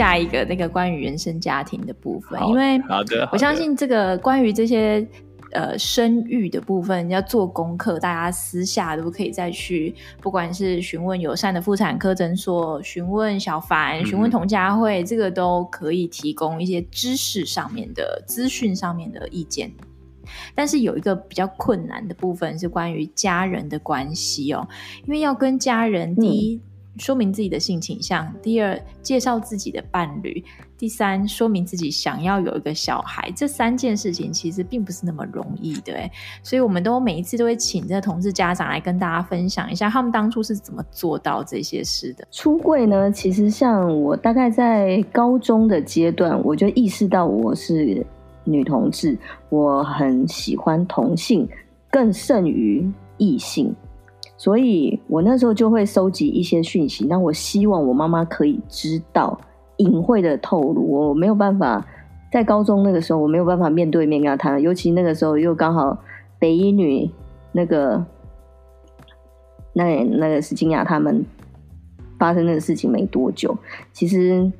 下一个那个关于原生家庭的部分，因为好的，我相信这个关于这些呃生育的部分要做功课，大家私下都可以再去，不管是询问友善的妇产科诊所，询问小凡，询问童佳慧，这个都可以提供一些知识上面的资讯上面的意见。但是有一个比较困难的部分是关于家人的关系哦，因为要跟家人第一、嗯、说明自己的性倾向，第二介绍自己的伴侣，第三说明自己想要有一个小孩，这三件事情其实并不是那么容易的，所以我们都每一次都会请这个同志家长来跟大家分享一下他们当初是怎么做到这些事的。出柜呢，其实像我大概在高中的阶段，我就意识到我是。女同志，我很喜欢同性，更胜于异性，所以我那时候就会收集一些讯息。那我希望我妈妈可以知道，隐晦的透露。我没有办法在高中那个时候，我没有办法面对面跟她谈，尤其那个时候又刚好北一女那个那那个是金雅他们发生那个事情没多久。其实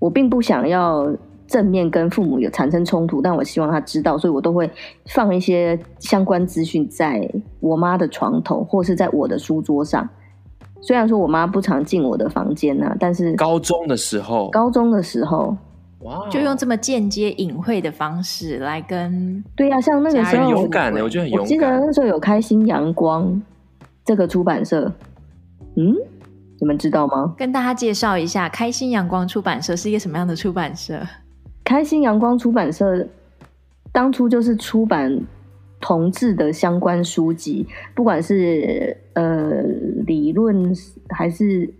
我并不想要。正面跟父母有产生冲突，但我希望他知道，所以我都会放一些相关资讯在我妈的床头，或是在我的书桌上。虽然说我妈不常进我的房间呐、啊，但是高中的时候，高中的时候，哇，就用这么间接隐晦的方式来跟对呀、啊，像那个时候很勇敢的，我觉得很勇敢。我记得那时候有开心阳光这个出版社，嗯，你们知道吗？跟大家介绍一下，开心阳光出版社是一个什么样的出版社？开心阳光出版社当初就是出版同志的相关书籍，不管是呃理论还是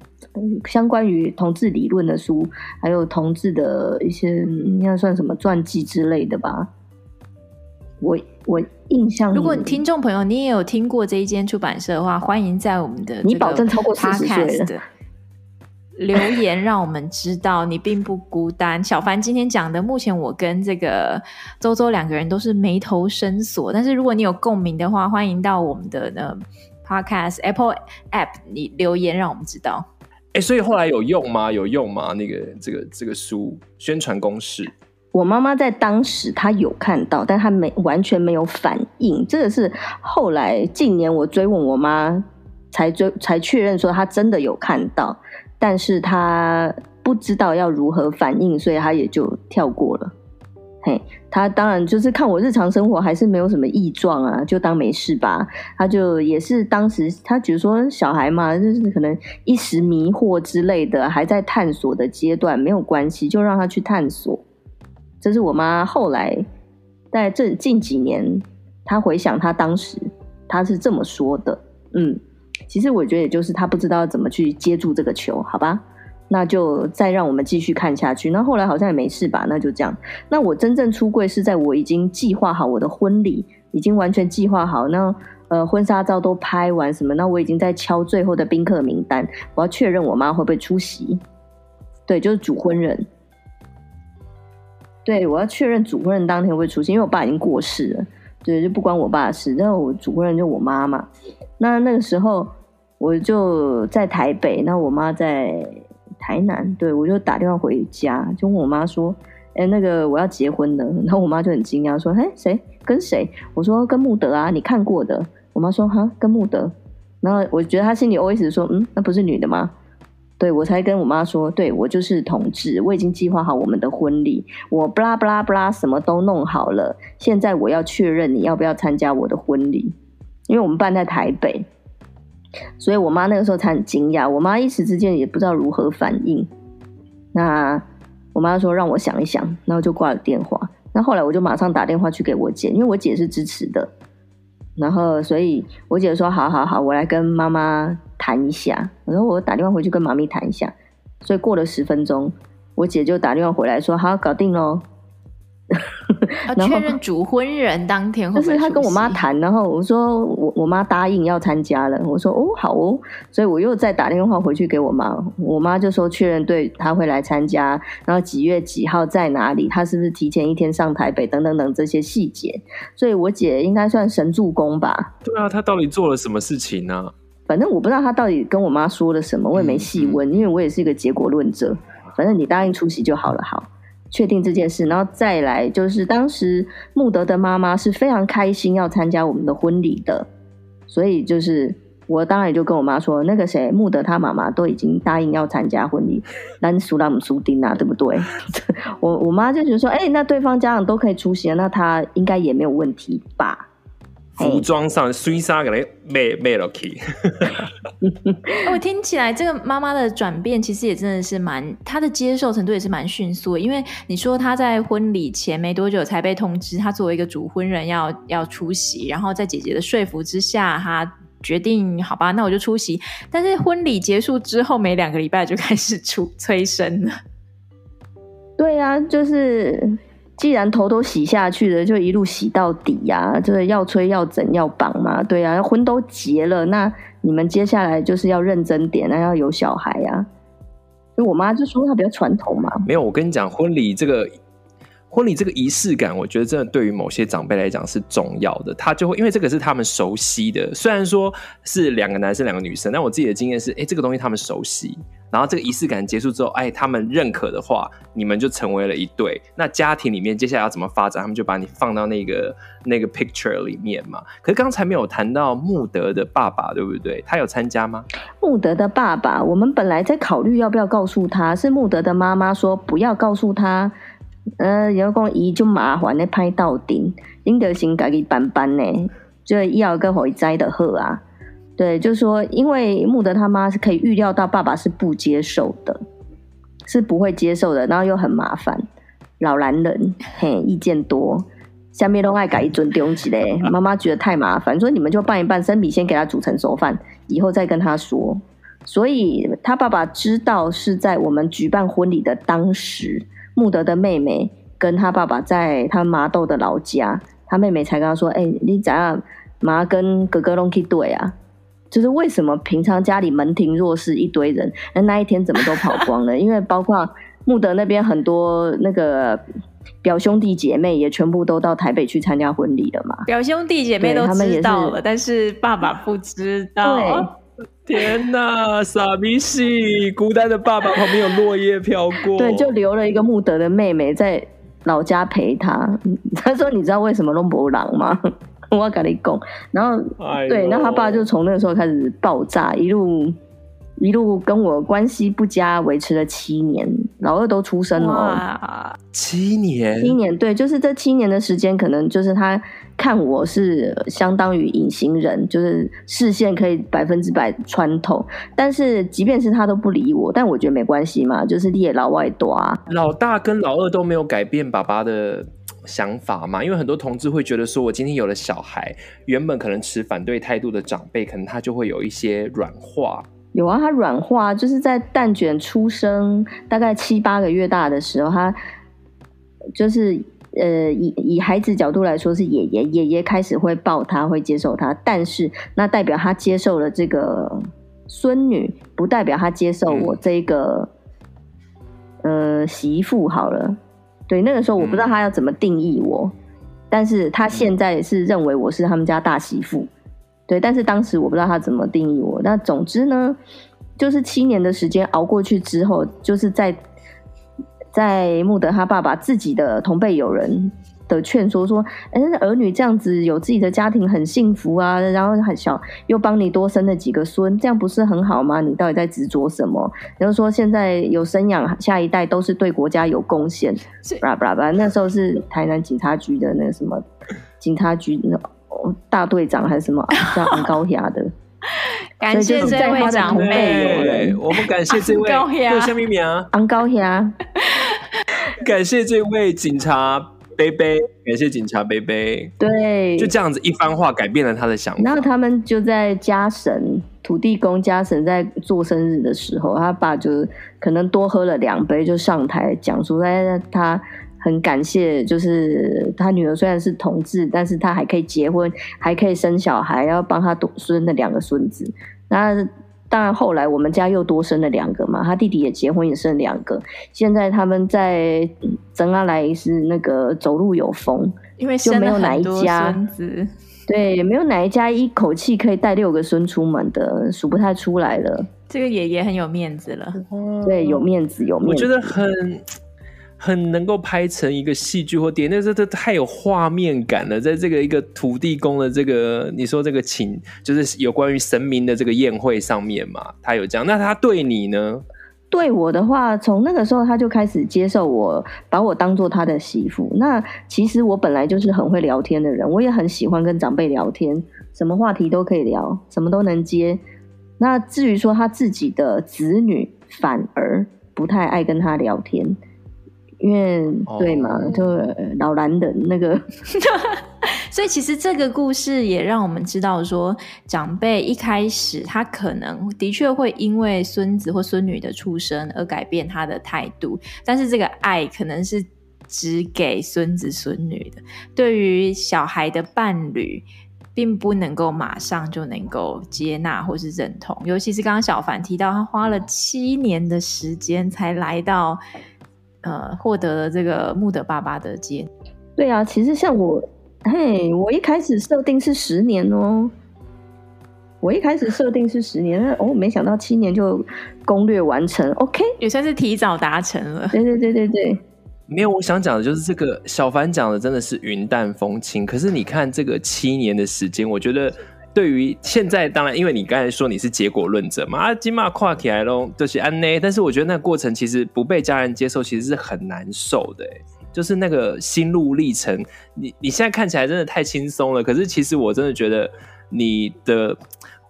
相关于同志理论的书，还有同志的一些应该算什么传记之类的吧。我我印象，如果听众朋友你也有听过这一间出版社的话，欢迎在我们的你保证超过四十岁了。留言让我们知道你并不孤单。小帆今天讲的，目前我跟这个周周两个人都是眉头深锁。但是如果你有共鸣的话，欢迎到我们的呢 Podcast Apple App 你留言让我们知道。哎、所以后来有用吗？有用吗？那个这个这个书宣传公式，我妈妈在当时她有看到，但她没完全没有反应。这个是后来近年我追问我妈才追才确认说她真的有看到。但是他不知道要如何反应，所以他也就跳过了。嘿，他当然就是看我日常生活还是没有什么异状啊，就当没事吧。他就也是当时他觉得说小孩嘛，就是可能一时迷惑之类的，还在探索的阶段，没有关系，就让他去探索。这是我妈后来在这近几年，他回想他当时他是这么说的，嗯。其实我觉得也就是他不知道怎么去接住这个球，好吧？那就再让我们继续看下去。那后来好像也没事吧？那就这样。那我真正出柜是在我已经计划好我的婚礼，已经完全计划好，那呃婚纱照都拍完什么？那我已经在敲最后的宾客名单，我要确认我妈会不会出席。对，就是主婚人。对，我要确认主婚人当天会不会出席，因为我爸已经过世了。对，就不关我爸的事。然后我主婚人就我妈嘛。那那个时候我就在台北，那我妈在台南。对，我就打电话回家，就问我妈说：“哎，那个我要结婚了。”然后我妈就很惊讶说：“哎，谁？跟谁？”我说：“跟穆德啊，你看过的。”我妈说：“哈，跟穆德。”然后我觉得她心里 OS 说：“嗯，那不是女的吗？”对，我才跟我妈说：“对，我就是同志，我已经计划好我们的婚礼，我布拉布拉布拉什么都弄好了。现在我要确认你要不要参加我的婚礼。”因为我们办在台北，所以我妈那个时候才很惊讶。我妈一时之间也不知道如何反应。那我妈说让我想一想，然后就挂了电话。那后来我就马上打电话去给我姐，因为我姐是支持的。然后，所以我姐说：“好好好，我来跟妈妈谈一下。”然后我打电话回去跟妈咪谈一下。所以过了十分钟，我姐就打电话回来说：“好，搞定喽。” 要确认主婚人当天会不会，但是他跟我妈谈，然后我说我我妈答应要参加了，我说哦好哦，所以我又再打电话回去给我妈，我妈就说确认对，她会来参加，然后几月几号在哪里，她是不是提前一天上台北等等等这些细节，所以我姐应该算神助攻吧？对啊，她到底做了什么事情呢？反正我不知道她到底跟我妈说了什么，我也没细问，嗯嗯，因为我也是一个结果论者。反正你答应出席就好了，好，确定这件事，然后再来就是当时穆德的妈妈是非常开心要参加我们的婚礼的，所以就是。我当然也就跟我妈说，那个谁，穆德他妈妈都已经答应要参加婚礼，那苏拉姆苏丁啊，对不对？我我妈就觉得说，哎、欸，那对方家长都可以出席，那他应该也没有问题吧？服装上虽杀给他卖卖了去。我听起来这个妈妈的转变其实也真的是蛮，她的接受程度也是蛮迅速的。因为你说她在婚礼前没多久才被通知，她作为一个主婚人要要出席，然后在姐姐的说服之下，她。决定好吧，那我就出席。但是婚礼结束之后，没两个礼拜就开始出催生了。对呀、啊，就是既然头都洗下去了，就一路洗到底呀、啊。就是要吹要整要绑嘛，对呀、啊，婚都结了，那你们接下来就是要认真点，那要有小孩呀、啊。因为我妈就说她比较传统嘛。没有，我跟你讲，婚礼这个。婚礼这个仪式感，我觉得真的对于某些长辈来讲是重要的。他就会因为这个是他们熟悉的，虽然说是两个男生两个女生，但我自己的经验是，哎，这个东西他们熟悉。然后这个仪式感结束之后，哎，他们认可的话，你们就成为了一对。那家庭里面接下来要怎么发展，他们就把你放到那个那个 picture 里面嘛。可是刚才没有谈到穆德的爸爸，对不对？他有参加吗？穆德的爸爸，我们本来在考虑要不要告诉他，是穆德的妈妈说不要告诉他。呃，然后讲伊就麻烦的拍到顶，应得先家己办办呢，就要个回栽的贺啊。对，就是说，因为穆德他妈是可以预料到爸爸是不接受的，是不会接受的，然后又很麻烦，老男人嘿意见多，下面都爱改一尊东西嘞。妈妈觉得太麻烦，所以你们就办一办，生米先给他煮成熟饭，以后再跟他说。所以他爸爸知道是在我们举办婚礼的当时。穆德的妹妹跟他爸爸在他麻豆的老家，他妹妹才跟他说：“哎、欸，你怎样妈跟哥哥拢去对啊？就是为什么平常家里门庭若市一堆人，那那一天怎么都跑光了？因为包括穆德那边很多那个表兄弟姐妹也全部都到台北去参加婚礼了嘛。表兄弟姐妹都知道了，但是爸爸不知道。对” 天呐，傻逼戏！孤单的爸爸旁边有落叶飘过，对，就留了一个穆德的妹妹在老家陪他。他说：“你知道为什么弄博狼吗？”我要跟你讲，然后、哎、对，那他爸就从那个时候开始爆炸，一路。一路跟我关系不佳，维持了七年，老二都出生了。七年，七年，对，就是这七年的时间，可能就是他看我是相当于隐形人，就是视线可以百分之百穿透。但是即便是他都不理我，但我觉得没关系嘛，就是你也老外多啊。老大跟老二都没有改变爸爸的想法嘛，因为很多同志会觉得说，我今天有了小孩，原本可能持反对态度的长辈，可能他就会有一些软化。有啊，他软化，就是在蛋卷出生大概七八个月大的时候，他就是呃，以以孩子角度来说是爷爷，爷爷开始会抱他，会接受他，但是那代表他接受了这个孙女，不代表他接受我这个、嗯、呃媳妇。好了，对，那个时候我不知道他要怎么定义我，嗯、但是他现在是认为我是他们家大媳妇。对，但是当时我不知道他怎么定义我。那总之呢，就是七年的时间熬过去之后，就是在在穆德他爸爸自己的同辈友人的劝说说，哎，儿女这样子有自己的家庭很幸福啊，然后很小又帮你多生了几个孙，这样不是很好吗？你到底在执着什么？然后说现在有生养下一代都是对国家有贡献，巴拉巴拉巴拉。那时候是台南警察局的那个什么警察局那。大队长还是什么 叫昂高霞的？感谢这位长辈，我们感谢这位叫什么名啊？昂高霞，感谢这位警察贝贝，感谢警察贝贝。对，就这样子一番话改变了他的想法。然后他们就在家神土地公家神在做生日的时候，他爸就可能多喝了两杯，就上台讲述在他。很感谢，就是他女儿虽然是同志，但是他还可以结婚，还可以生小孩，要帮他独孙的两个孙子。那当然后来我们家又多生了两个嘛，他弟弟也结婚也生两个。现在他们在曾阿来是那个走路有风，因为就没有哪一家。对，没有哪一家一口气可以带六个孙出门的，数不太出来了。这个爷爷很有面子了，对，有面子，有面子。我觉得很很能够拍成一个戏剧或电影，那这这太有画面感了。在这个一个土地公的这个，你说这个请，就是有关于神明的这个宴会上面嘛，他有这样。那他对你呢？对我的话，从那个时候他就开始接受我，把我当做他的媳妇。那其实我本来就是很会聊天的人，我也很喜欢跟长辈聊天，什么话题都可以聊，什么都能接。那至于说他自己的子女，反而不太爱跟他聊天。因为、oh. 对嘛，就老男人那个，所以其实这个故事也让我们知道说，长辈一开始他可能的确会因为孙子或孙女的出生而改变他的态度，但是这个爱可能是只给孙子孙女的，对于小孩的伴侣，并不能够马上就能够接纳或是认同，尤其是刚刚小凡提到，他花了七年的时间才来到。呃，获得了这个穆德爸爸的接。对啊，其实像我，嘿，我一开始设定是十年哦，我一开始设定是十年，哦，没想到七年就攻略完成，OK，也算是提早达成了。对对对对对，没有，我想讲的就是这个小凡讲的真的是云淡风轻，可是你看这个七年的时间，我觉得。对于现在，当然，因为你刚才说你是结果论者嘛，啊，金马跨起来喽，就是安内。但是我觉得那个过程其实不被家人接受，其实是很难受的，就是那个心路历程。你你现在看起来真的太轻松了，可是其实我真的觉得你的。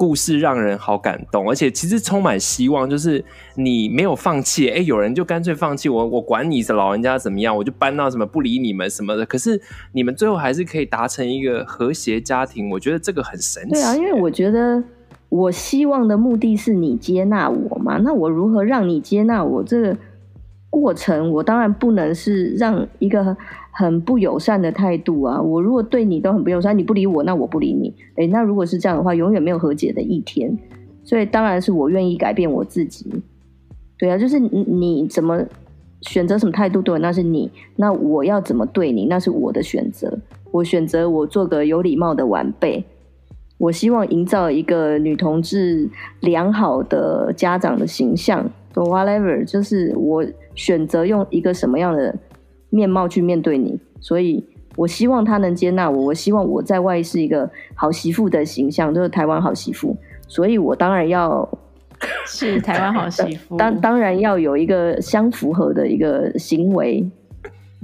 故事让人好感动，而且其实充满希望。就是你没有放弃，哎、欸，有人就干脆放弃我，我管你的老人家怎么样，我就搬到什么不理你们什么的。可是你们最后还是可以达成一个和谐家庭，我觉得这个很神奇。对啊，因为我觉得我希望的目的是你接纳我嘛，那我如何让你接纳我？这个过程，我当然不能是让一个。很不友善的态度啊！我如果对你都很不友善，你不理我，那我不理你。诶，那如果是这样的话，永远没有和解的一天。所以当然是我愿意改变我自己。对啊，就是你，怎么选择什么态度对我，那是你。那我要怎么对你，那是我的选择。我选择我做个有礼貌的晚辈。我希望营造一个女同志良好的家长的形象。Whatever，就是我选择用一个什么样的。面貌去面对你，所以我希望他能接纳我。我希望我在外是一个好媳妇的形象，就是台湾好媳妇。所以我当然要是台湾好媳妇，当当然要有一个相符合的一个行为。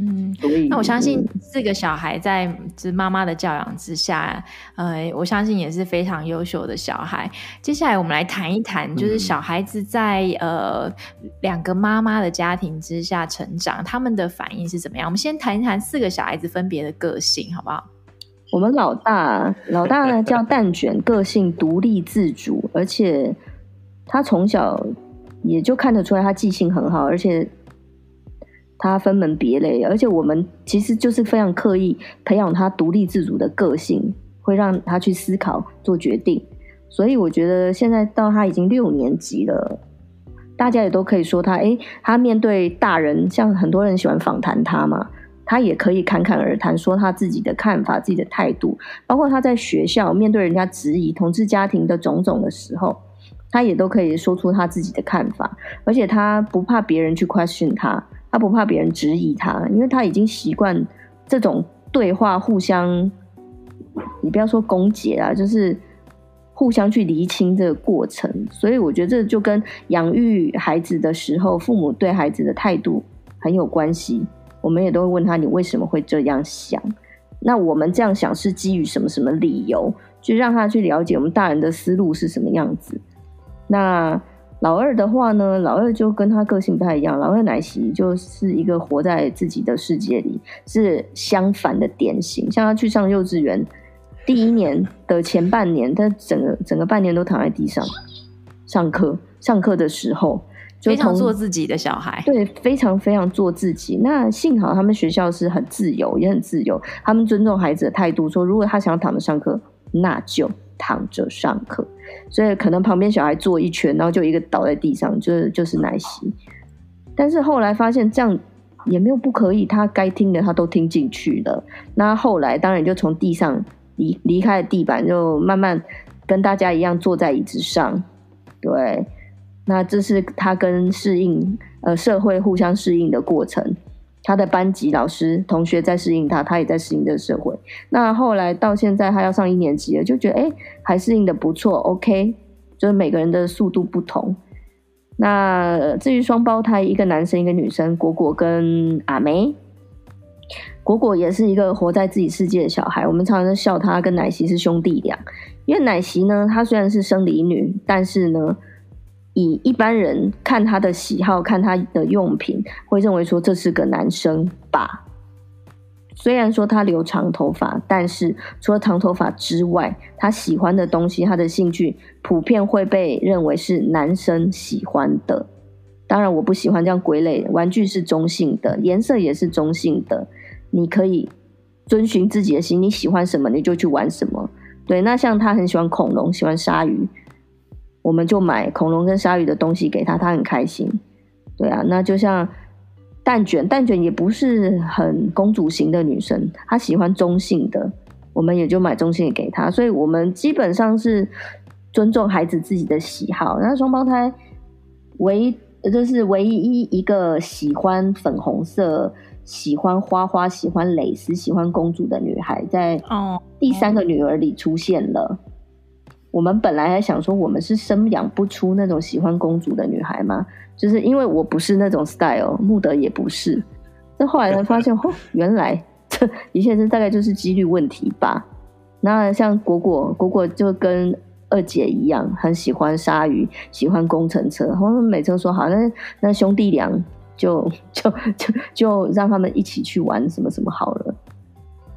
嗯，那我相信四个小孩在这妈妈的教养之下，呃，我相信也是非常优秀的小孩。接下来我们来谈一谈，就是小孩子在、嗯、呃两个妈妈的家庭之下成长，他们的反应是怎么样？我们先谈一谈四个小孩子分别的个性，好不好？我们老大，老大呢叫蛋卷，个性独立自主，而且他从小也就看得出来，他记性很好，而且。他分门别类，而且我们其实就是非常刻意培养他独立自主的个性，会让他去思考、做决定。所以我觉得现在到他已经六年级了，大家也都可以说他，哎，他面对大人，像很多人喜欢访谈他嘛，他也可以侃侃而谈，说他自己的看法、自己的态度，包括他在学校面对人家质疑同志家庭的种种的时候，他也都可以说出他自己的看法，而且他不怕别人去 question 他。他不怕别人质疑他，因为他已经习惯这种对话，互相，你不要说攻訐啊，就是互相去厘清这个过程。所以我觉得这就跟养育孩子的时候，父母对孩子的态度很有关系。我们也都会问他，你为什么会这样想？那我们这样想是基于什么什么理由？就让他去了解我们大人的思路是什么样子。那。老二的话呢，老二就跟他个性不太一样。老二奶昔就是一个活在自己的世界里，是相反的典型。像他去上幼稚园，第一年的前半年，他整个整个半年都躺在地上上课。上课的时候就，非常做自己的小孩，对，非常非常做自己。那幸好他们学校是很自由，也很自由。他们尊重孩子的态度，说如果他想要躺着上课，那就躺着上课。所以可能旁边小孩坐一圈，然后就一个倒在地上，就是就是奶昔。但是后来发现这样也没有不可以，他该听的他都听进去了。那后来当然就从地上离离开了地板，就慢慢跟大家一样坐在椅子上。对，那这是他跟适应呃社会互相适应的过程。他的班级老师同学在适应他，他也在适应这个社会。那后来到现在，他要上一年级了，就觉得哎，还适应的不错。OK，就是每个人的速度不同。那至于双胞胎，一个男生一个女生，果果跟阿梅。果果也是一个活在自己世界的小孩，我们常常笑他跟奶昔是兄弟俩。因为奶昔呢，她虽然是生理女，但是呢，以一般人看他的喜好，看他的用品，会认为说这是个男生吧。虽然说他留长头发，但是除了长头发之外，他喜欢的东西，他的兴趣，普遍会被认为是男生喜欢的。当然，我不喜欢这样归类，玩具是中性的，颜色也是中性的。你可以遵循自己的心，你喜欢什么你就去玩什么。对，那像他很喜欢恐龙，喜欢鲨鱼，我们就买恐龙跟鲨鱼的东西给他，他很开心。对啊，那就像蛋卷，蛋卷也不是很公主型的女生，她喜欢中性的，我们也就买中性的给她。所以我们基本上是尊重孩子自己的喜好。那双胞胎唯一就是唯一一个喜欢粉红色。喜欢花花、喜欢蕾丝、喜欢公主的女孩，在第三个女儿里出现了。Oh. 我们本来还想说，我们是生养不出那种喜欢公主的女孩吗？就是因为我不是那种 style，穆德也不是。那后来才发现，哦，原来这一切这大概就是几率问题吧。那像果果，果果就跟二姐一样，很喜欢鲨鱼，喜欢工程车。我们每次说好，那那兄弟俩。就就就就让他们一起去玩什么什么好了。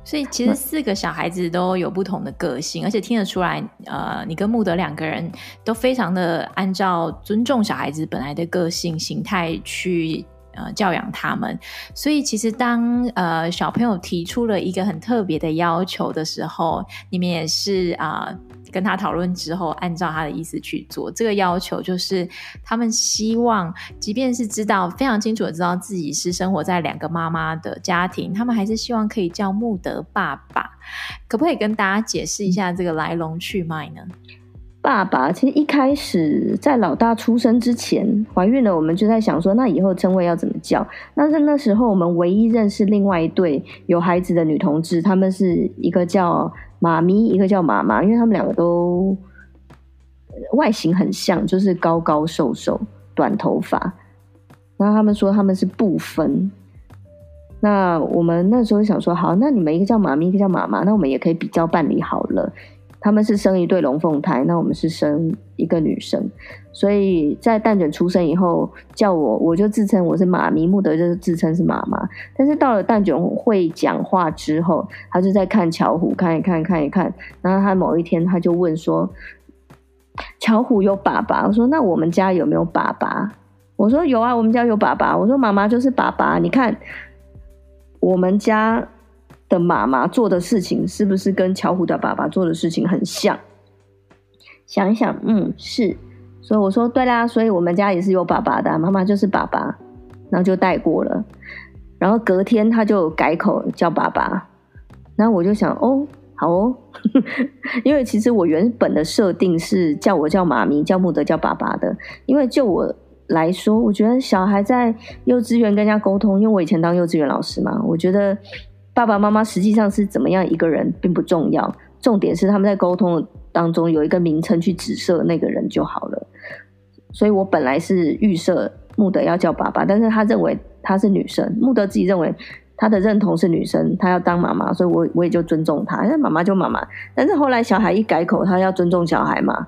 所以其实四个小孩子都有不同的个性，而且听得出来，呃，你跟穆德两个人都非常的按照尊重小孩子本来的个性形态去呃教养他们。所以其实当呃小朋友提出了一个很特别的要求的时候，你们也是啊。呃跟他讨论之后，按照他的意思去做。这个要求就是，他们希望，即便是知道非常清楚的知道自己是生活在两个妈妈的家庭，他们还是希望可以叫穆德爸爸。可不可以跟大家解释一下这个来龙去脉呢？爸爸，其实一开始在老大出生之前怀孕了，我们就在想说，那以后称谓要怎么叫？那是那时候我们唯一认识另外一对有孩子的女同志，他们是一个叫。妈咪，一个叫妈妈，因为他们两个都外形很像，就是高高瘦瘦、短头发。然后他们说他们是不分。那我们那时候想说，好，那你们一个叫妈咪，一个叫妈妈，那我们也可以比较办理好了。他们是生一对龙凤胎，那我们是生一个女生，所以在蛋卷出生以后，叫我我就自称我是妈咪，穆德就是自称是妈妈。但是到了蛋卷会讲话之后，他就在看巧虎，看一看，看一看。然后他某一天他就问说：“巧虎有爸爸？”我说：“那我们家有没有爸爸？”我说：“有啊，我们家有爸爸。”我说：“妈妈就是爸爸，你看我们家。”的妈妈做的事情是不是跟巧虎的爸爸做的事情很像？想一想，嗯，是。所以我说对啦，所以我们家也是有爸爸的，妈妈就是爸爸，然后就带过了。然后隔天他就改口叫爸爸，然后我就想，哦，好哦，因为其实我原本的设定是叫我叫妈咪，叫穆德叫爸爸的。因为就我来说，我觉得小孩在幼稚园跟人家沟通，因为我以前当幼稚园老师嘛，我觉得。爸爸妈妈实际上是怎么样一个人并不重要，重点是他们在沟通当中有一个名称去指涉那个人就好了。所以我本来是预设穆德要叫爸爸，但是他认为他是女生，穆德自己认为他的认同是女生，他要当妈妈，所以我我也就尊重他，那妈妈就妈妈。但是后来小孩一改口，他要尊重小孩嘛，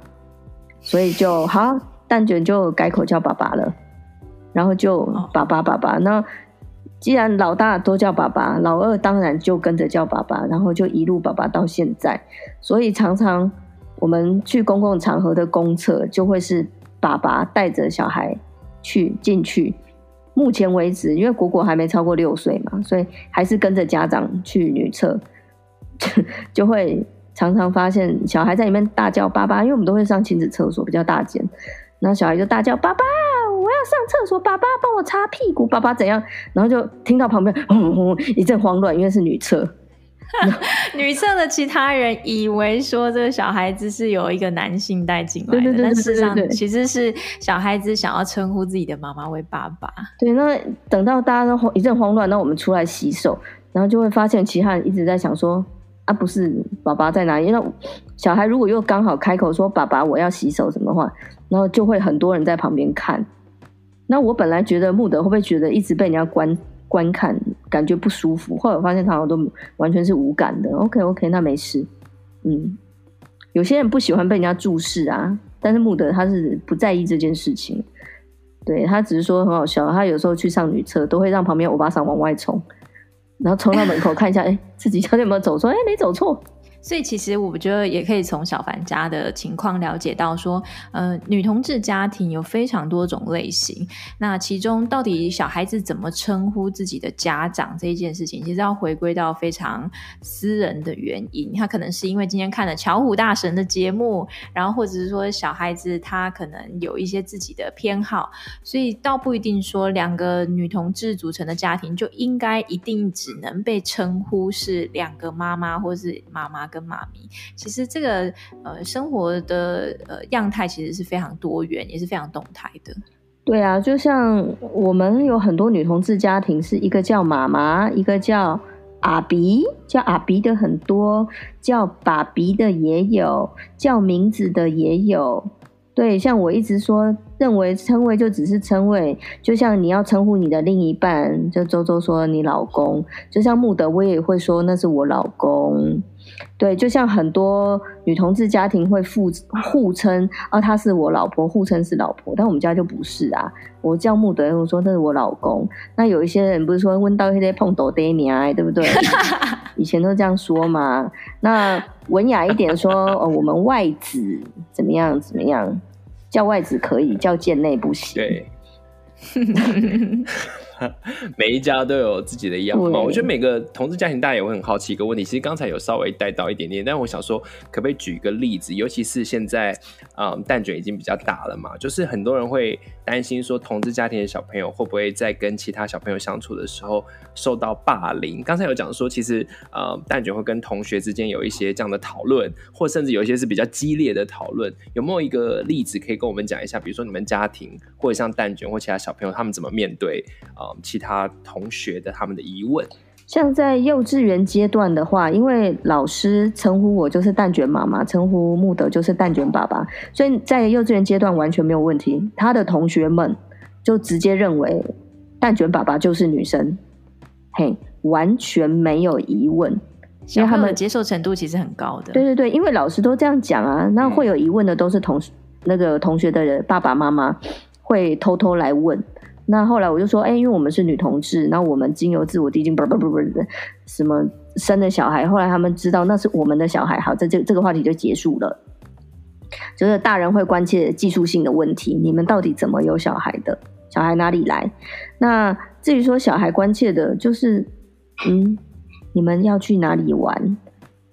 所以就好，蛋卷就改口叫爸爸了，然后就爸爸爸爸那。既然老大都叫爸爸，老二当然就跟着叫爸爸，然后就一路爸爸到现在。所以常常我们去公共场合的公厕，就会是爸爸带着小孩去进去。目前为止，因为果果还没超过六岁嘛，所以还是跟着家长去女厕，就会常常发现小孩在里面大叫爸爸，因为我们都会上亲子厕所，比较大间，那小孩就大叫爸爸。上厕所，爸爸帮我擦屁股。爸爸怎样？然后就听到旁边轰轰轰一阵慌乱，因为是女厕。女厕的其他人以为说这个小孩子是有一个男性带进来的，但事实上其实是小孩子想要称呼自己的妈妈为爸爸。对，那等到大家都一阵慌乱，那我们出来洗手，然后就会发现其他人一直在想说：啊，不是爸爸在哪里？因为小孩如果又刚好开口说爸爸我要洗手什么的话，然后就会很多人在旁边看。那我本来觉得穆德会不会觉得一直被人家观？观看感觉不舒服，后来我发现他好像都完全是无感的。OK OK，那没事。嗯，有些人不喜欢被人家注视啊，但是穆德他是不在意这件事情。对，他只是说很好笑，他有时候去上女厕都会让旁边欧巴桑往外冲，然后冲到门口看一下，哎、自己到底有没有走错？哎、没走错。所以其实我觉得也可以从小凡家的情况了解到说，呃，女同志家庭有非常多种类型。那其中到底小孩子怎么称呼自己的家长这一件事情，其实要回归到非常私人的原因。他可能是因为今天看了巧虎大神的节目，然后或者是说小孩子他可能有一些自己的偏好，所以倒不一定说两个女同志组成的家庭就应该一定只能被称呼是两个妈妈或是妈妈。跟妈咪，其实这个呃生活的呃样态其实是非常多元，也是非常动态的。对啊，就像我们有很多女同志家庭，是一个叫妈妈，一个叫阿比，叫阿比的很多，叫爸比的也有，叫名字的也有。对，像我一直说，认为称谓就只是称谓，就像你要称呼你的另一半，就周周说你老公，就像穆德，我也会说那是我老公。对，就像很多女同志家庭会互互称啊，她是我老婆，互称是老婆，但我们家就不是啊。我叫穆德，我说那是我老公。那有一些人不是说问到一些碰斗爹娘，对不对？以前都这样说嘛。那文雅一点说，哦，我们外子怎么样怎么样？叫外子可以，叫贱内不行。对。每一家都有自己的样貌，我觉得每个同志家庭大家也会很好奇一个问题。其实刚才有稍微带到一点点，但我想说，可不可以举一个例子？尤其是现在，嗯，蛋卷已经比较大了嘛，就是很多人会担心说，同志家庭的小朋友会不会在跟其他小朋友相处的时候受到霸凌？刚才有讲说，其实，呃，蛋卷会跟同学之间有一些这样的讨论，或甚至有一些是比较激烈的讨论。有没有一个例子可以跟我们讲一下？比如说你们家庭，或者像蛋卷或其他小朋友，他们怎么面对？呃其他同学的他们的疑问，像在幼稚园阶段的话，因为老师称呼我就是蛋卷妈妈，称呼木德就是蛋卷爸爸，所以在幼稚园阶段完全没有问题。他的同学们就直接认为蛋卷爸爸就是女生，嘿，完全没有疑问，因为他们的接受程度其实很高的。对对对，因为老师都这样讲啊，那会有疑问的都是同那个同学的爸爸妈妈会偷偷来问。那后来我就说，哎、欸，因为我们是女同志，那我们经由自我递进，不不不不，什么生的小孩，后来他们知道那是我们的小孩，好，这这这个话题就结束了。就是大人会关切技术性的问题，你们到底怎么有小孩的？小孩哪里来？那至于说小孩关切的，就是，嗯，你们要去哪里玩？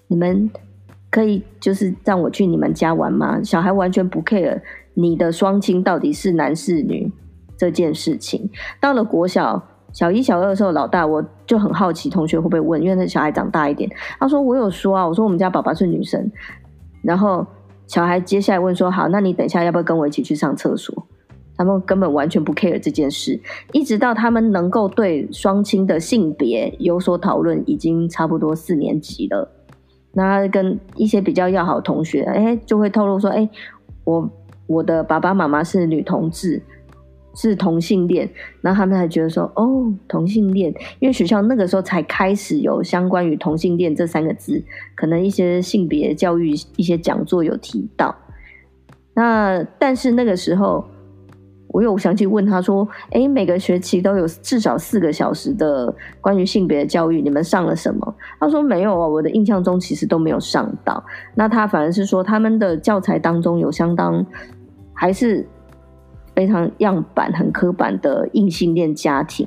你们可以就是让我去你们家玩吗？小孩完全不 care 你的双亲到底是男是女。这件事情到了国小小一、小二的时候，老大我就很好奇，同学会不会问？因为那小孩长大一点，他说我有说啊，我说我们家宝宝是女生。然后小孩接下来问说：“好，那你等一下要不要跟我一起去上厕所？”他们根本完全不 care 这件事，一直到他们能够对双亲的性别有所讨论，已经差不多四年级了。那跟一些比较要好的同学，哎，就会透露说：“哎，我我的爸爸妈妈是女同志。”是同性恋，然后他们还觉得说，哦，同性恋，因为学校那个时候才开始有相关于同性恋这三个字，可能一些性别教育一些讲座有提到。那但是那个时候，我又想起问他说，哎，每个学期都有至少四个小时的关于性别的教育，你们上了什么？他说没有啊，我的印象中其实都没有上到。那他反而是说，他们的教材当中有相当还是。非常样板、很刻板的异性恋家庭，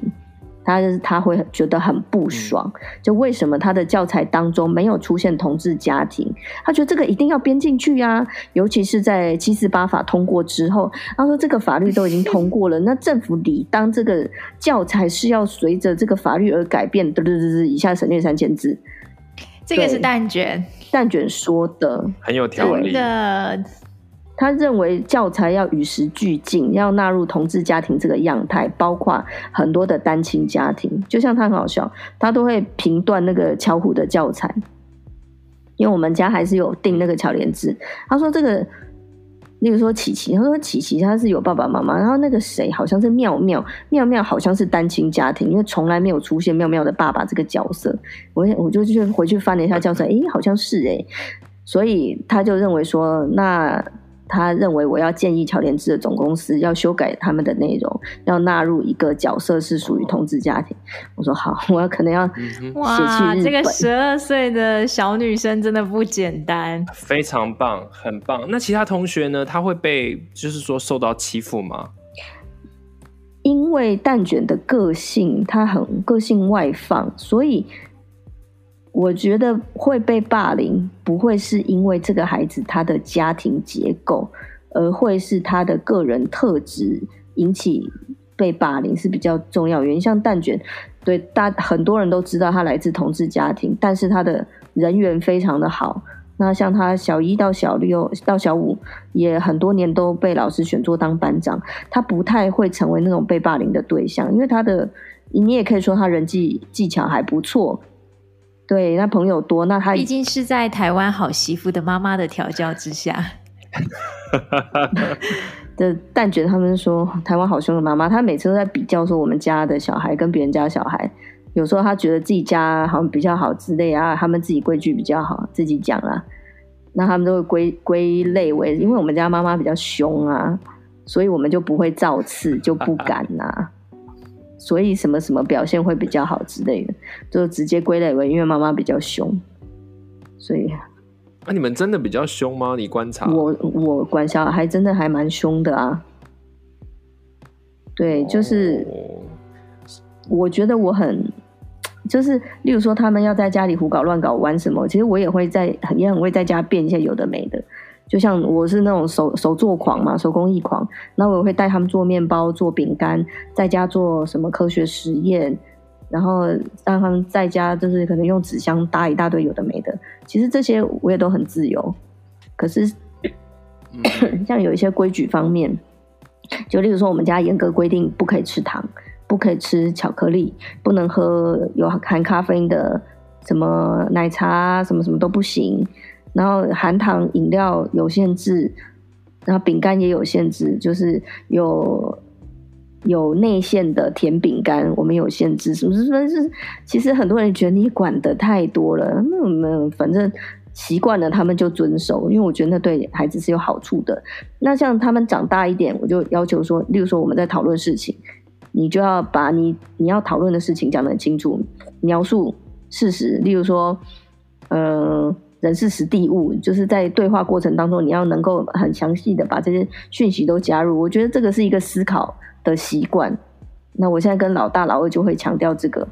他就是他会觉得很不爽。就为什么他的教材当中没有出现同志家庭？他觉得这个一定要编进去呀、啊，尤其是在七四八法通过之后，他说这个法律都已经通过了，那政府理当这个教材是要随着这个法律而改变。对对对对，以下省略三千字。这个是蛋卷，蛋卷说的很有条理的。他认为教材要与时俱进，要纳入同志家庭这个样态，包括很多的单亲家庭。就像他很好笑，他都会评断那个巧虎的教材，因为我们家还是有订那个巧连智。他说这个。例如说琪琪，他说琪琪他是有爸爸妈妈，然后那个谁好像是妙妙，妙妙好像是单亲家庭，因为从来没有出现妙妙的爸爸这个角色。我我就去回去翻了一下教材，诶，好像是诶，所以他就认为说那。他认为我要建议乔连智的总公司要修改他们的内容，要纳入一个角色是属于同志家庭。我说好，我要可能要。哇，这个十二岁的小女生真的不简单，非常棒，很棒。那其他同学呢？他会被就是说受到欺负吗？因为蛋卷的个性，他很个性外放，所以。我觉得会被霸凌，不会是因为这个孩子他的家庭结构，而会是他的个人特质引起被霸凌是比较重要原因。像蛋卷，对大很多人都知道他来自同志家庭，但是他的人缘非常的好。那像他小一到小六到小五，也很多年都被老师选做当班长，他不太会成为那种被霸凌的对象，因为他的你也可以说他人际技巧还不错。对，那朋友多，那他毕竟是在台湾好媳妇的妈妈的调教之下的蛋卷，他们说台湾好凶的妈妈，她每次都在比较说我们家的小孩跟别人家的小孩，有时候他觉得自己家好像比较好之类啊，他们自己规矩比较好，自己讲啊，那他们都会归归类为，因为我们家妈妈比较凶啊，所以我们就不会造次，就不敢啊。所以什么什么表现会比较好之类的，就直接归类为因为妈妈比较凶，所以。那、啊、你们真的比较凶吗？你观察我，我管小孩真的还蛮凶的啊。对，就是，我觉得我很，就是例如说他们要在家里胡搞乱搞玩什么，其实我也会在，也很会在家变一些有的没的。就像我是那种手手作狂嘛，手工艺狂，那我也会带他们做面包、做饼干，在家做什么科学实验，然后让他们在家就是可能用纸箱搭一大堆有的没的。其实这些我也都很自由，可是 像有一些规矩方面，就例如说我们家严格规定不可以吃糖，不可以吃巧克力，不能喝有含咖啡因的什么奶茶，什么什么都不行。然后含糖饮料有限制，然后饼干也有限制，就是有有内馅的甜饼干，我们有限制，是不是？是其实很多人觉得你管得太多了，那那反正习惯了，他们就遵守，因为我觉得那对孩子是有好处的。那像他们长大一点，我就要求说，例如说我们在讨论事情，你就要把你你要讨论的事情讲得很清楚，描述事实，例如说，嗯、人事实地物，就是在对话过程当中，你要能够很详细的把这些讯息都加入。我觉得这个是一个思考的习惯。那我现在跟老大、老二就会强调这个。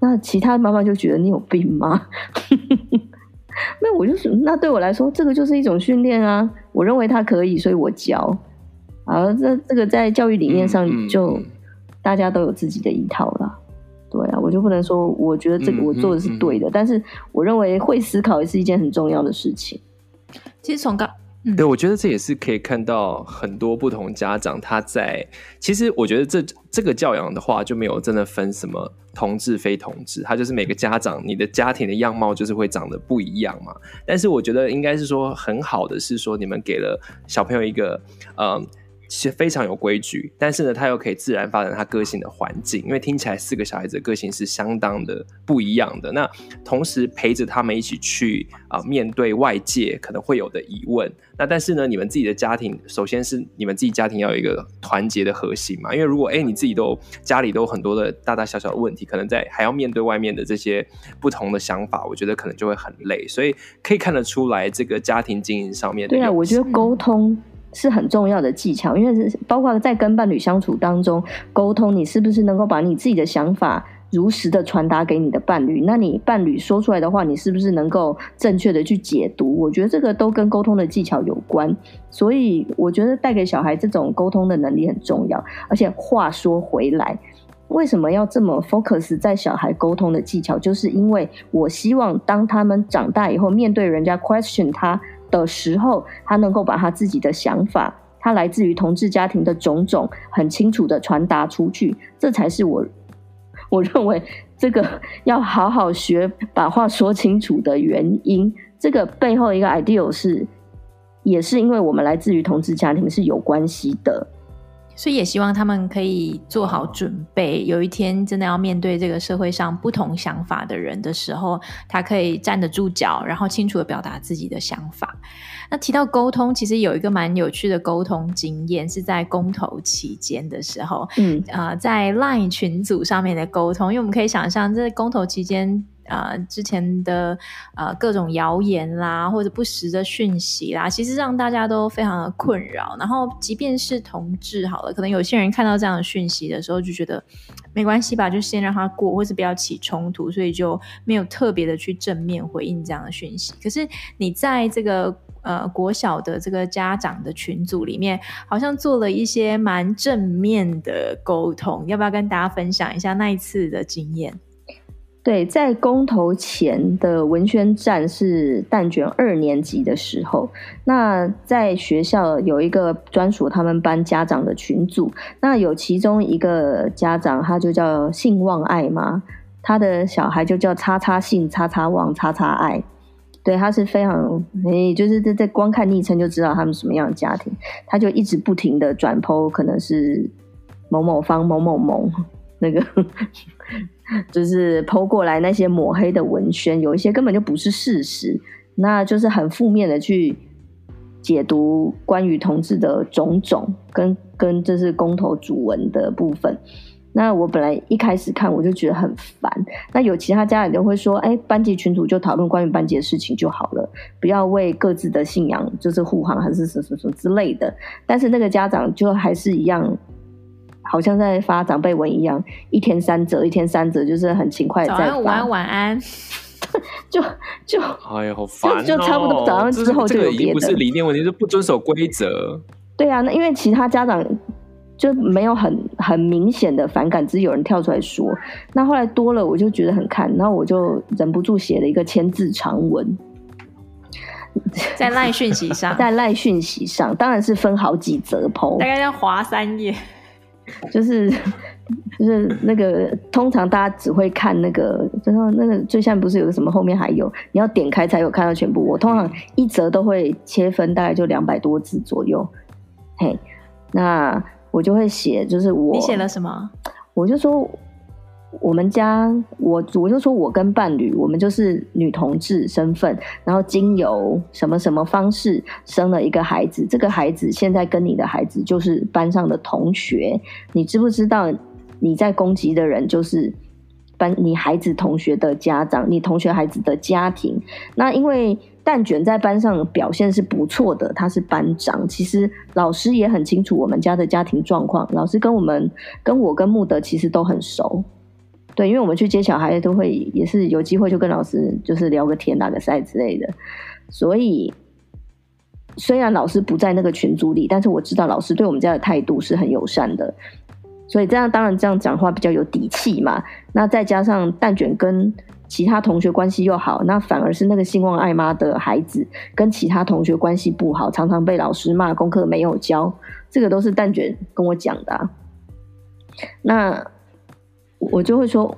那其他妈妈就觉得你有病吗？那我就是，那对我来说，这个就是一种训练啊。我认为他可以，所以我教。而这这个在教育理念上，就大家都有自己的一套了。对啊，我就不能说我觉得这个我做的是对的，嗯嗯嗯、但是我认为会思考也是一件很重要的事情。其实从刚，嗯、对，我觉得这也是可以看到很多不同家长他在。其实我觉得这这个教养的话就没有真的分什么同志非同志，他就是每个家长你的家庭的样貌就是会长得不一样嘛。但是我觉得应该是说很好的是说你们给了小朋友一个嗯。其实非常有规矩，但是呢，他又可以自然发展他个性的环境。因为听起来四个小孩子的个性是相当的不一样的。那同时陪着他们一起去啊、呃，面对外界可能会有的疑问。那但是呢，你们自己的家庭，首先是你们自己家庭要有一个团结的核心嘛。因为如果哎，你自己都家里都有很多的大大小小的问题，可能在还要面对外面的这些不同的想法，我觉得可能就会很累。所以可以看得出来，这个家庭经营上面的对啊，我觉得沟通。是很重要的技巧，因为包括在跟伴侣相处当中沟通，你是不是能够把你自己的想法如实的传达给你的伴侣？那你伴侣说出来的话，你是不是能够正确的去解读？我觉得这个都跟沟通的技巧有关，所以我觉得带给小孩这种沟通的能力很重要。而且话说回来，为什么要这么 focus 在小孩沟通的技巧？就是因为我希望当他们长大以后，面对人家 question 他的时候，他能够把他自己的想法，他来自于同志家庭的种种，很清楚的传达出去。这才是我我认为这个 要好好学，把话说清楚的原因。这个背后一个 idea 是，也是因为我们来自于同志家庭是有关系的。所以也希望他们可以做好准备，有一天真的要面对这个社会上不同想法的人的时候，他可以站得住脚，然后清楚的表达自己的想法。那提到沟通，其实有一个蛮有趣的沟通经验，是在公投期间的时候，嗯，呃，在 LINE 群组上面的沟通，因为我们可以想象，在公投期间。呃，之前的呃各种谣言啦，或者不实的讯息啦，其实让大家都非常的困扰。然后，即便是同志好了，可能有些人看到这样的讯息的时候，就觉得没关系吧，就先让他过，或是不要起冲突，所以就没有特别的去正面回应这样的讯息。可是，你在这个呃国小的这个家长的群组里面，好像做了一些蛮正面的沟通，要不要跟大家分享一下那一次的经验？对，在公投前的文宣站是蛋卷二年级的时候，那在学校有一个专属他们班家长的群组，那有其中一个家长，他就叫信望爱嘛，他的小孩就叫叉叉信叉叉旺叉叉爱，对，他是非常，诶，就是在在光看昵称就知道他们什么样的家庭，他就一直不停的转剖可能是某某方某某某那个。就是剖过来那些抹黑的文宣，有一些根本就不是事实，那就是很负面的去解读关于同志的种种，跟跟这是公投主文的部分。那我本来一开始看我就觉得很烦，那有其他家长就会说，哎，班级群组就讨论关于班级的事情就好了，不要为各自的信仰就是护航还是什么什么之类的。但是那个家长就还是一样。好像在发长辈文一样，一天三则，一天三则，就是很勤快的在发。早安，晚安，就就哎呀，好烦、哦、就差不多早上之后就有别的。这个、已经不是理念问题，是不遵守规则。对啊，那因为其他家长就没有很很明显的反感，只是有人跳出来说。那后来多了，我就觉得很看，然后我就忍不住写了一个千字长文，在赖讯息上，在赖讯息上，当然是分好几则 po，大概要划三页。就是就是那个，通常大家只会看那个，就是那个最下面不是有个什么，后面还有，你要点开才有看到全部。我通常一则都会切分，大概就两百多字左右。嘿，那我就会写，就是我你写了什么？我就说。我们家，我我就说，我跟伴侣，我们就是女同志身份，然后经由什么什么方式生了一个孩子，这个孩子现在跟你的孩子就是班上的同学，你知不知道你在攻击的人就是班你孩子同学的家长，你同学孩子的家庭？那因为蛋卷在班上表现是不错的，他是班长，其实老师也很清楚我们家的家庭状况，老师跟我们跟我跟穆德其实都很熟。对，因为我们去接小孩都会，也是有机会就跟老师就是聊个天、打个赛之类的。所以虽然老师不在那个群组里，但是我知道老师对我们家的态度是很友善的。所以这样当然这样讲话比较有底气嘛。那再加上蛋卷跟其他同学关系又好，那反而是那个兴旺爱妈的孩子跟其他同学关系不好，常常被老师骂功课没有教，这个都是蛋卷跟我讲的。那。我就会说，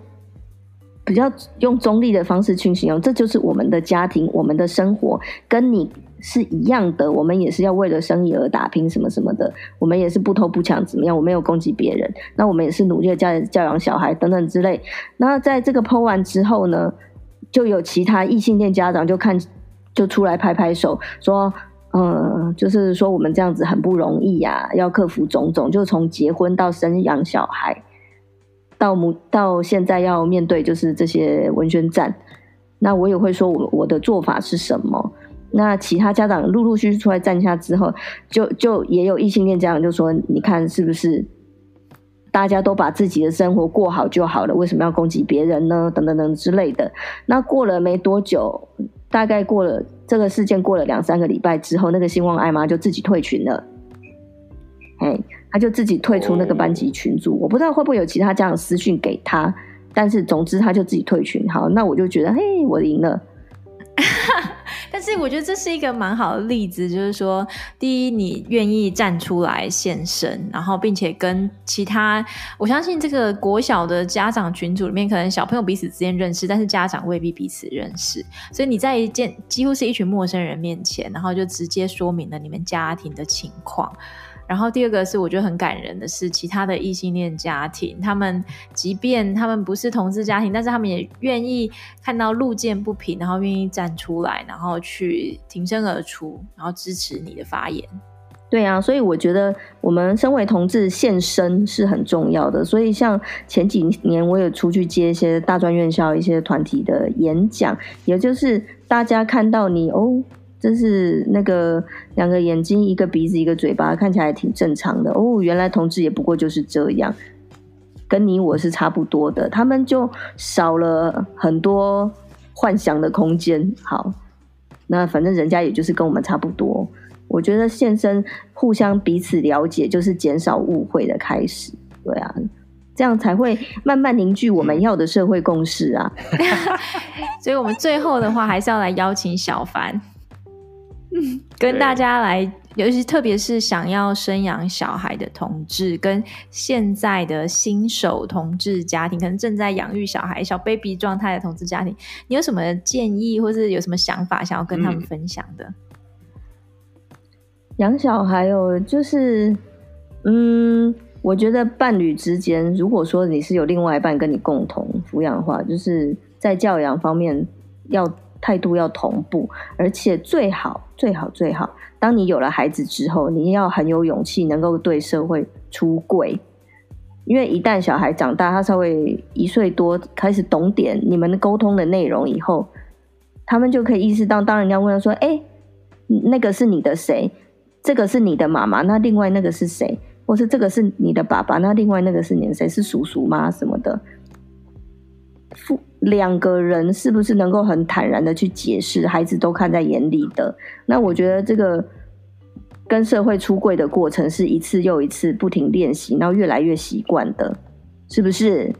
比较用中立的方式去形容，这就是我们的家庭，我们的生活跟你是一样的。我们也是要为了生意而打拼，什么什么的。我们也是不偷不抢，怎么样？我没有攻击别人。那我们也是努力的教教养小孩等等之类。那在这个 po 完之后呢，就有其他异性恋家长就看就出来拍拍手，说，嗯，就是说我们这样子很不容易呀，要克服种种，就从结婚到生养小孩。到目到现在要面对就是这些文宣战，那我也会说我我的做法是什么。那其他家长陆陆续续出来站下之后，就就也有异性恋家长就说：“你看是不是大家都把自己的生活过好就好了？为什么要攻击别人呢？等等等之类的。”那过了没多久，大概过了这个事件过了两三个礼拜之后，那个兴旺爱妈就自己退群了。哎。他就自己退出那个班级群组。我不知道会不会有其他家长私讯给他，但是总之他就自己退群。好，那我就觉得，嘿，我赢了。但是我觉得这是一个蛮好的例子，就是说，第一，你愿意站出来现身，然后并且跟其他，我相信这个国小的家长群组里面，可能小朋友彼此之间认识，但是家长未必彼此认识，所以你在一件几乎是一群陌生人面前，然后就直接说明了你们家庭的情况。然后第二个是我觉得很感人的是，其他的异性恋家庭，他们即便他们不是同志家庭，但是他们也愿意看到路见不平，然后愿意站出来，然后去挺身而出，然后支持你的发言。对啊，所以我觉得我们身为同志献身是很重要的。所以像前几年我也出去接一些大专院校一些团体的演讲，也就是大家看到你哦。这是那个两个眼睛，一个鼻子，一个嘴巴，看起来挺正常的哦。原来同志也不过就是这样，跟你我是差不多的。他们就少了很多幻想的空间。好，那反正人家也就是跟我们差不多。我觉得现身互相彼此了解，就是减少误会的开始。对啊，这样才会慢慢凝聚我们要的社会共识啊。所以，我们最后的话还是要来邀请小凡帆。跟大家来，尤其特别是想要生养小孩的同志，跟现在的新手同志家庭，可能正在养育小孩、小 baby 状态的同志家庭，你有什么建议，或是有什么想法想要跟他们分享的？养小孩哦，就是，嗯，我觉得伴侣之间，如果说你是有另外一半跟你共同抚养的话，就是在教养方面要。态度要同步，而且最好最好最好，当你有了孩子之后，你要很有勇气，能够对社会出柜。因为一旦小孩长大，他稍微一岁多开始懂点你们沟通的内容以后，他们就可以意识到，当人家问他说：“哎，那个是你的谁？这个是你的妈妈？那另外那个是谁？或是这个是你的爸爸？那另外那个是你的谁？是叔叔吗？什么的？”父两个人是不是能够很坦然的去解释，孩子都看在眼里的？那我觉得这个跟社会出柜的过程是一次又一次不停练习，然后越来越习惯的，是不是？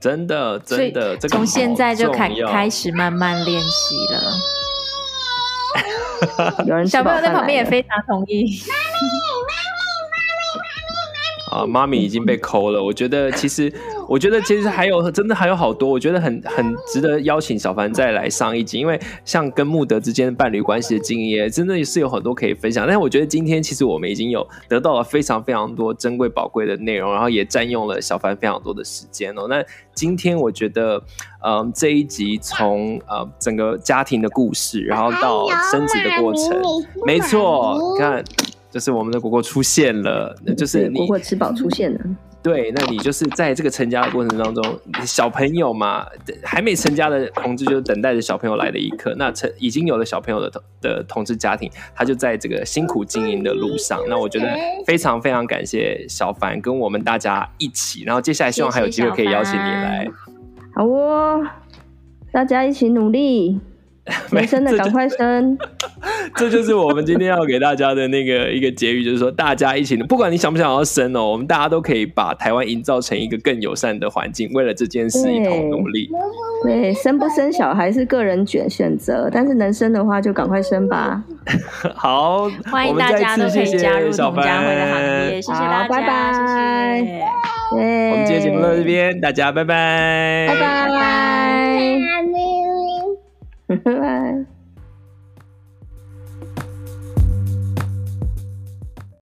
真的，真的，从现在就开开始慢慢练习了。有人小朋友在旁边也非常同意。啊，妈咪已经被抠了。我觉得其实。我觉得其实还有，真的还有好多，我觉得很很值得邀请小凡再来上一集，因为像跟穆德之间的伴侣关系的经验，真的也是有很多可以分享。但是我觉得今天其实我们已经有得到了非常非常多珍贵宝贵的内容，然后也占用了小凡非常多的时间哦。那今天我觉得，嗯，这一集从呃整个家庭的故事，然后到生子的过程，没错，你看，就是我们的果果出现了，那就是你国国吃饱出现了。对，那你就是在这个成家的过程当中，小朋友嘛，还没成家的同志就等待着小朋友来的一刻。那成已经有了小朋友的同的同志家庭，他就在这个辛苦经营的路上。那我觉得非常非常感谢小凡跟我们大家一起。然后接下来希望还有机会可以邀请你来。好哦，大家一起努力。没生的赶快生，这就是我们今天要给大家的那个一个结语，就是说大家一起，不管你想不想要生哦，我们大家都可以把台湾营造成一个更友善的环境，为了这件事一同努力。对，生不生小孩是个人选选择，但是能生的话就赶快生吧。好，欢迎大家都可以加入同家会的行列，谢谢大家，拜拜，谢谢。我们今天节目到这边，大家拜拜，拜拜。拜拜。